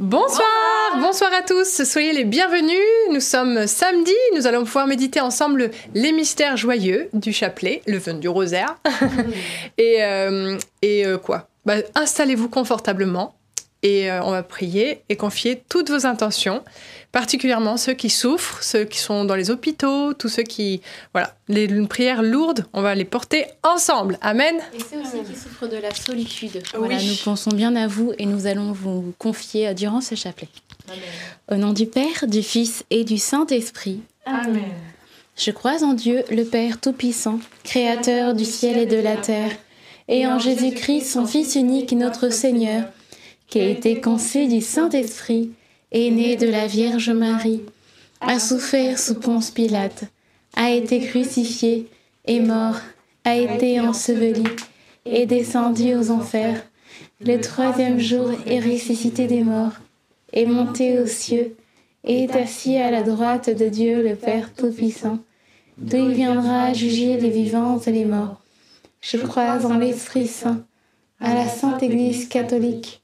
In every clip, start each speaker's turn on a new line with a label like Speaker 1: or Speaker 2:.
Speaker 1: Bonsoir, bonsoir. À tous, soyez les bienvenus. Nous sommes samedi, nous allons pouvoir méditer ensemble les mystères joyeux du chapelet, le vin du rosaire. et euh, et euh, quoi? Bah, Installez-vous confortablement et euh, on va prier et confier toutes vos intentions, particulièrement ceux qui souffrent, ceux qui sont dans les hôpitaux, tous ceux qui... Voilà, les prières lourdes, on va les porter ensemble. Amen.
Speaker 2: Et ceux aussi qui souffrent de la solitude. Voilà, nous pensons bien à vous et nous allons vous confier durant ce chapelet. Amen. Au nom du Père, du Fils et du Saint-Esprit.
Speaker 3: Amen.
Speaker 2: Je crois en Dieu, le Père Tout-Puissant, Créateur du ciel et de la terre, et en Jésus-Christ, son Fils unique, notre Seigneur qui a été conçu du Saint-Esprit, est né de la Vierge Marie, a souffert sous Ponce Pilate, a été crucifié, est mort, a été enseveli, est descendu aux enfers. Le troisième jour est ressuscité des morts, est monté aux cieux, et est assis à la droite de Dieu le Père Tout-Puissant, d'où il viendra juger les vivants et les morts. Je crois en l'Esprit Saint, à la Sainte Église catholique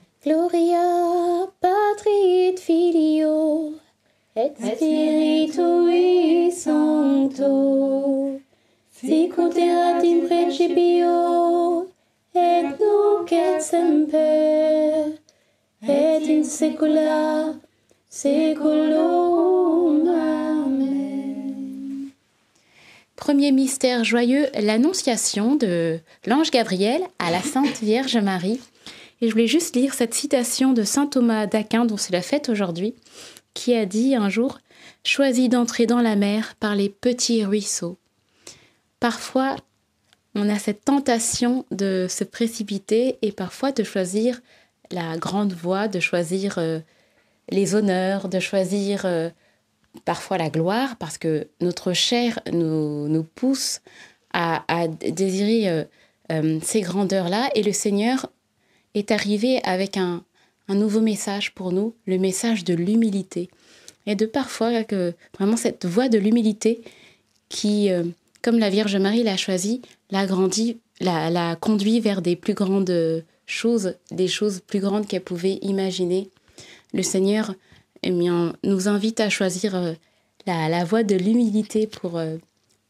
Speaker 2: Gloria Patri et Filio et Spiritui Sancto sicut erat in principio et nunc et semper et in saecula saeculorum Amen. Premier mystère joyeux, l'annonciation de l'ange Gabriel à la Sainte Vierge Marie. Et je voulais juste lire cette citation de saint Thomas d'Aquin, dont c'est la fête aujourd'hui, qui a dit un jour Choisis d'entrer dans la mer par les petits ruisseaux. Parfois, on a cette tentation de se précipiter et parfois de choisir la grande voie, de choisir euh, les honneurs, de choisir euh, parfois la gloire, parce que notre chair nous, pousse à, désirer euh, ces grandeurs-là. Et le Seigneur est arrivé avec un, nouveau message pour nous, le message de l'humilité. Et de parfois que vraiment cette voie de l'humilité qui, euh, comme la Vierge Marie l'a choisie, l'a grandi, la, conduit vers des plus grandes choses, des choses plus grandes qu'elle pouvait imaginer. Le Seigneur eh nous invite à choisir euh, la, voie de l'humilité pour, euh,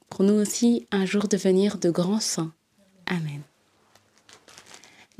Speaker 2: pour nous aussi un jour devenir de grands saints. Amen.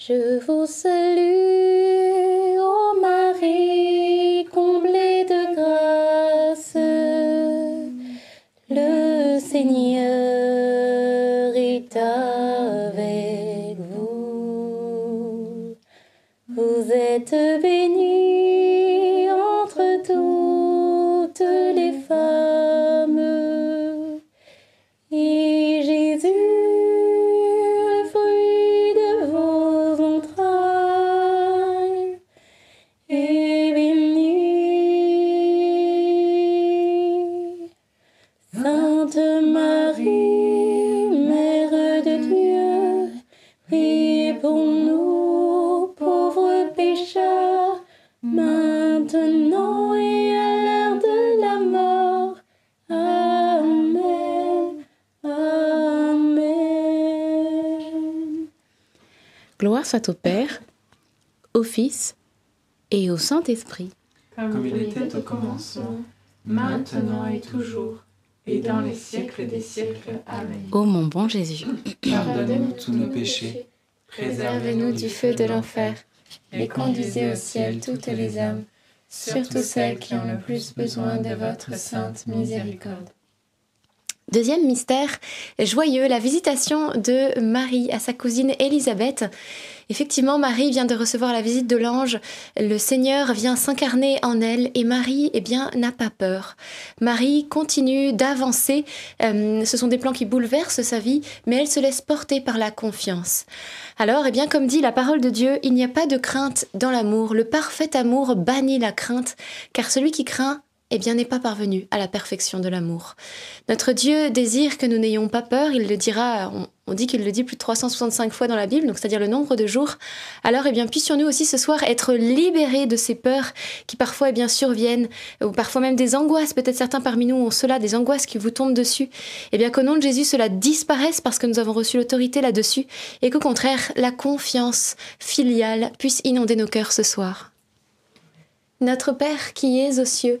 Speaker 2: Je vous salue, Gloire soit au Père, au Fils et au Saint-Esprit.
Speaker 3: Comme il était au commencement, maintenant et toujours, et dans les siècles des siècles. Amen.
Speaker 2: Ô mon bon Jésus,
Speaker 3: Pardonne-nous tous nos péchés, préservez-nous du feu de l'enfer, et conduisez au ciel toutes les âmes, surtout celles qui ont le plus besoin de votre sainte miséricorde.
Speaker 2: Deuxième mystère joyeux, la visitation de Marie à sa cousine Élisabeth. Effectivement, Marie vient de recevoir la visite de l'ange. Le Seigneur vient s'incarner en elle et Marie, eh bien, n'a pas peur. Marie continue d'avancer. Euh, ce sont des plans qui bouleversent sa vie, mais elle se laisse porter par la confiance. Alors, eh bien, comme dit la parole de Dieu, il n'y a pas de crainte dans l'amour. Le parfait amour bannit la crainte, car celui qui craint eh bien, n'est pas parvenu à la perfection de l'amour. Notre Dieu désire que nous n'ayons pas peur, il le dira, on, dit qu'il le dit plus de 365 fois dans la Bible, donc c'est-à-dire le nombre de jours. Alors, eh bien, puissions-nous aussi ce soir être libérés de ces peurs qui parfois, eh bien, surviennent, ou parfois même des angoisses, peut-être certains parmi nous ont cela, des angoisses qui vous tombent dessus. Eh bien, qu'au nom de Jésus, cela disparaisse parce que nous avons reçu l'autorité là-dessus, et qu'au contraire, la confiance filiale puisse inonder nos cœurs ce soir. Notre Père qui es aux cieux,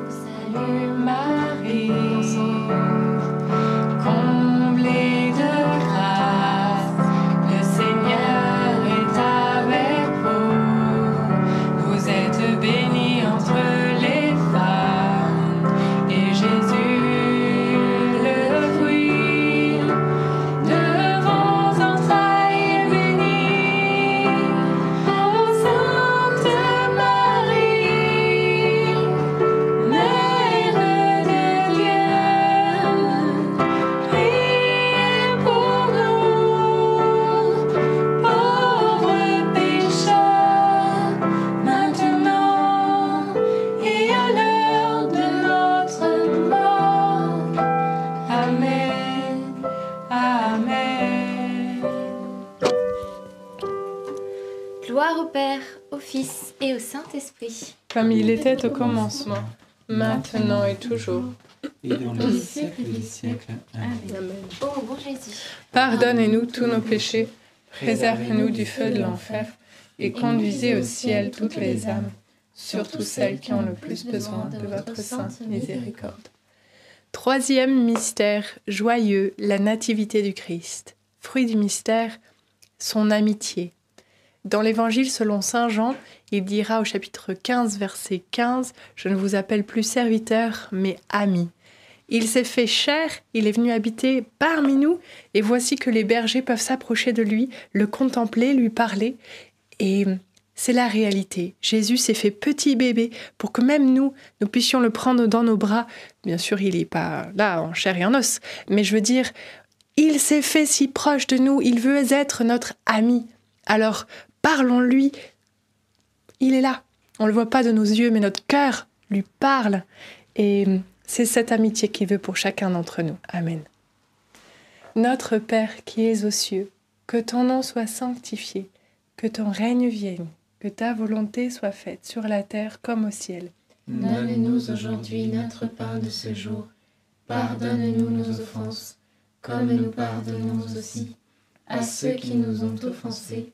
Speaker 1: Comme il était au commencement, maintenant et toujours.
Speaker 4: et dans les siècles des siècles. Amen.
Speaker 5: Jésus,
Speaker 1: Pardonnez-nous tous nos péchés, préservez-nous du feu de l'enfer, et conduisez au ciel toutes les âmes, surtout celles qui ont le plus besoin de votre sainte miséricorde. Troisième mystère joyeux, la nativité du Christ. Fruit du mystère, son amitié. Dans l'évangile selon Saint Jean, il dira au chapitre 15, verset 15, Je ne vous appelle plus serviteur, mais ami. Il s'est fait chair, il est venu habiter parmi nous, et voici que les bergers peuvent s'approcher de lui, le contempler, lui parler. Et c'est la réalité. Jésus s'est fait petit bébé pour que même nous, nous puissions le prendre dans nos bras. Bien sûr, il n'est pas là en chair et en os, mais je veux dire, il s'est fait si proche de nous, il veut être notre ami. Alors, parlons-lui. Il est là. On ne le voit pas de nos yeux, mais notre cœur lui parle. Et c'est cette amitié qu'il veut pour chacun d'entre nous. Amen. Notre Père qui es aux cieux, que ton nom soit sanctifié, que ton règne vienne, que ta volonté soit faite sur la terre comme au ciel.
Speaker 3: Donne-nous aujourd'hui notre pain de ce jour. Pardonne-nous nos offenses, comme nous pardonnons aussi à ceux qui nous ont offensés.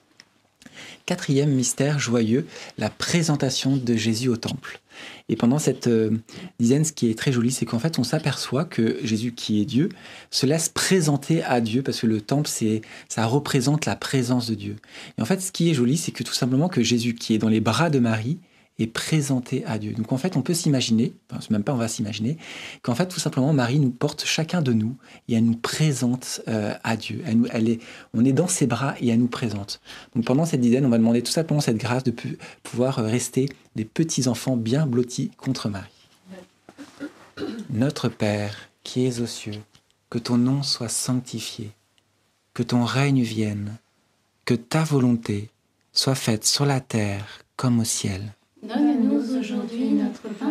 Speaker 4: Quatrième mystère joyeux, la présentation de Jésus au temple. Et pendant cette euh, dizaine, ce qui est très joli, c'est qu'en fait, on s'aperçoit que Jésus, qui est Dieu, se laisse présenter à Dieu, parce que le temple, c'est, ça représente la présence de Dieu. Et en fait, ce qui est joli, c'est que tout simplement que Jésus, qui est dans les bras de Marie, est présenté à Dieu. Donc en fait, on peut s'imaginer, enfin, même pas on va s'imaginer, qu'en fait, tout simplement, Marie nous porte chacun de nous et elle nous présente euh, à Dieu. Elle nous, elle est, on est dans ses bras et elle nous présente. Donc pendant cette dizaine, on va demander tout simplement cette grâce de pouvoir rester des petits enfants bien blottis contre Marie. Notre Père, qui es aux cieux, que ton nom soit sanctifié, que ton règne vienne, que ta volonté soit faite sur la terre comme au ciel.
Speaker 3: Donne-nous aujourd'hui notre pain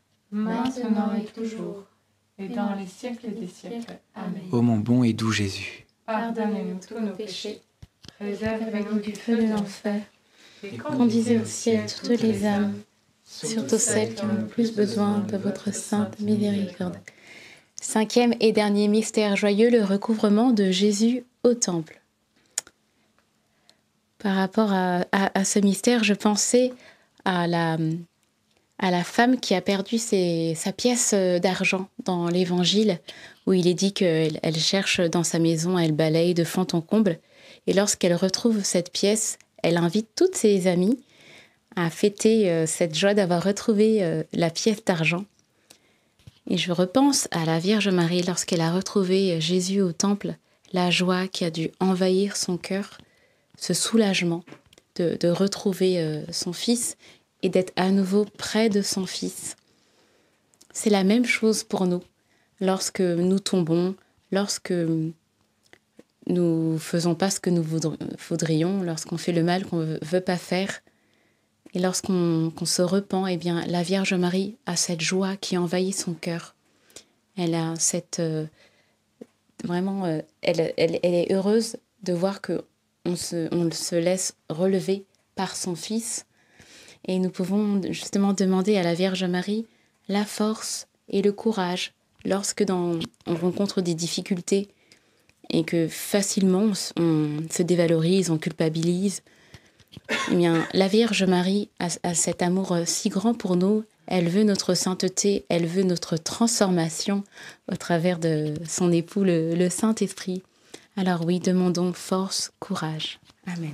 Speaker 3: maintenant et toujours, et dans les siècles des siècles. Amen.
Speaker 4: ô mon bon et doux Jésus.
Speaker 3: Pardonnez-nous tous nos péchés, préservez-nous du feu de l'enfer, et
Speaker 2: Conduisez au ciel toutes les âmes, surtout celles qui ont le plus besoin de votre sainte miséricorde. Cinquième et dernier mystère joyeux, le recouvrement de Jésus au temple. Par rapport à, à- à ce mystère, je pensais à la, à la femme qui a perdu sa pièce euh, d'argent dans l'évangile, où il est dit qu'elle elle cherche dans sa maison, elle balaye de fond en comble, et lorsqu'elle retrouve cette pièce, elle invite toutes ses amies à fêter euh, cette joie d'avoir retrouvé euh, la pièce d'argent. Et je repense à la Vierge Marie lorsqu'elle a retrouvé Jésus au temple, la joie qui a dû envahir son cœur, ce soulagement de, retrouver son fils et d'être à nouveau près de son fils. C'est la même chose pour nous lorsque nous tombons, lorsque nous faisons pas ce que nous voudr- voudrions, lorsqu'on fait le mal qu'on ne veut pas faire. Et lorsqu'on qu'on se repent, eh bien, la Vierge Marie a cette joie qui envahit son cœur. Elle a cette euh, vraiment, euh, elle, elle- elle est heureuse de voir que on se, on se laisse relever par son Fils. Et nous pouvons justement demander à la Vierge Marie la force et le courage lorsque on rencontre des difficultés et que facilement on, se dévalorise, on culpabilise. Eh bien, la Vierge Marie a, cet amour euh, si grand pour nous. Elle veut notre sainteté, elle veut notre transformation au travers de son époux, le Saint-Esprit. Alors oui, demandons force, courage. Amen.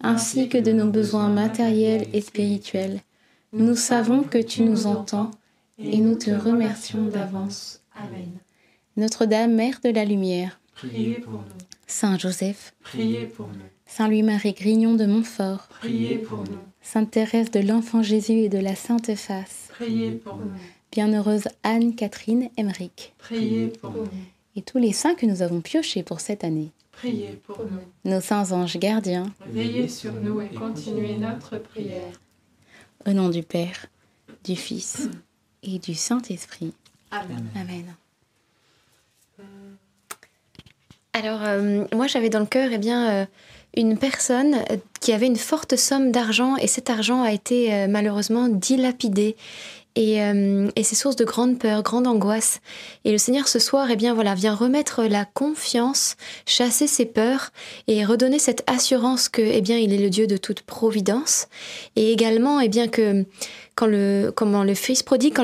Speaker 2: ainsi que de nos besoins matériels et spirituels. Nous savons que tu nous entends et nous te remercions d'avance.
Speaker 3: Amen.
Speaker 2: Notre-Dame, Mère de la Lumière,
Speaker 3: Priez pour nous.
Speaker 2: Saint Joseph,
Speaker 3: Priez pour nous.
Speaker 2: Saint Louis-Marie Grignon de Montfort,
Speaker 3: Priez pour nous.
Speaker 2: Sainte Thérèse de l'Enfant Jésus et de la Sainte Face,
Speaker 3: Priez pour nous.
Speaker 2: Bienheureuse Anne-Catherine Emmerich,
Speaker 3: Priez pour nous.
Speaker 2: et tous les saints que nous avons piochés pour cette année.
Speaker 3: Priez pour nous.
Speaker 2: Nos saints anges gardiens,
Speaker 3: Veillez sur nous et continuez notre prière.
Speaker 2: au nom du Père, du Fils et du Saint-Esprit.
Speaker 3: Amen.
Speaker 2: Amen.
Speaker 5: Alors, euh, moi, j'avais dans le cœur eh bien, euh, une personne euh, qui avait une forte somme d'argent et cet argent a été euh, malheureusement dilapidé. Et, euh, et c'est source de grande peur, grande angoisse. Et le Seigneur ce soir, eh bien voilà, vient remettre la confiance, chasser ses peurs et redonner cette assurance que, eh bien, il est le Dieu de toute providence. Et également, eh bien que quand le, fils prodigue,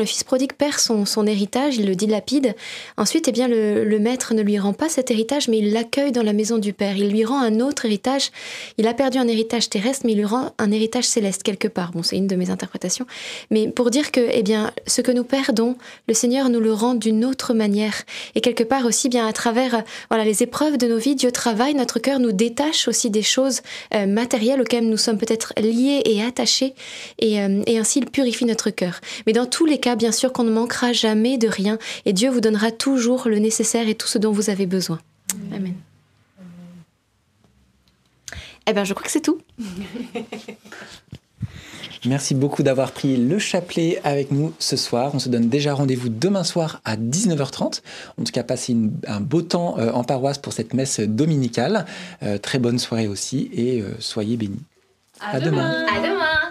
Speaker 5: perd son, héritage, il le dilapide. Ensuite, eh bien, le, maître ne lui rend pas cet héritage, mais il l'accueille dans la maison du père. Il lui rend un autre héritage. Il a perdu un héritage terrestre, mais il lui rend un héritage céleste quelque part. Bon, c'est une de mes interprétations. Mais pour dire que, eh bien, ce que nous perdons, le Seigneur nous le rend d'une autre manière. Et quelque part aussi, bien, à travers, voilà, les épreuves de nos vies, Dieu travaille notre cœur, nous détache aussi des choses euh, matérielles auxquelles nous sommes peut-être liés et attachés. Et, euh, ainsi, il purifie notre cœur. Mais dans tous les cas, bien sûr qu'on ne manquera jamais de rien et Dieu vous donnera toujours le nécessaire et tout ce dont vous avez besoin. Amen. Eh bien, je crois que c'est tout.
Speaker 4: Merci beaucoup d'avoir pris le chapelet avec nous ce soir. On se donne déjà rendez-vous demain soir à 19h30. En tout cas, passez une- un beau temps euh, en paroisse pour cette messe dominicale. Euh, très bonne soirée aussi et euh, soyez bénis.
Speaker 1: À
Speaker 4: À demain.
Speaker 5: À demain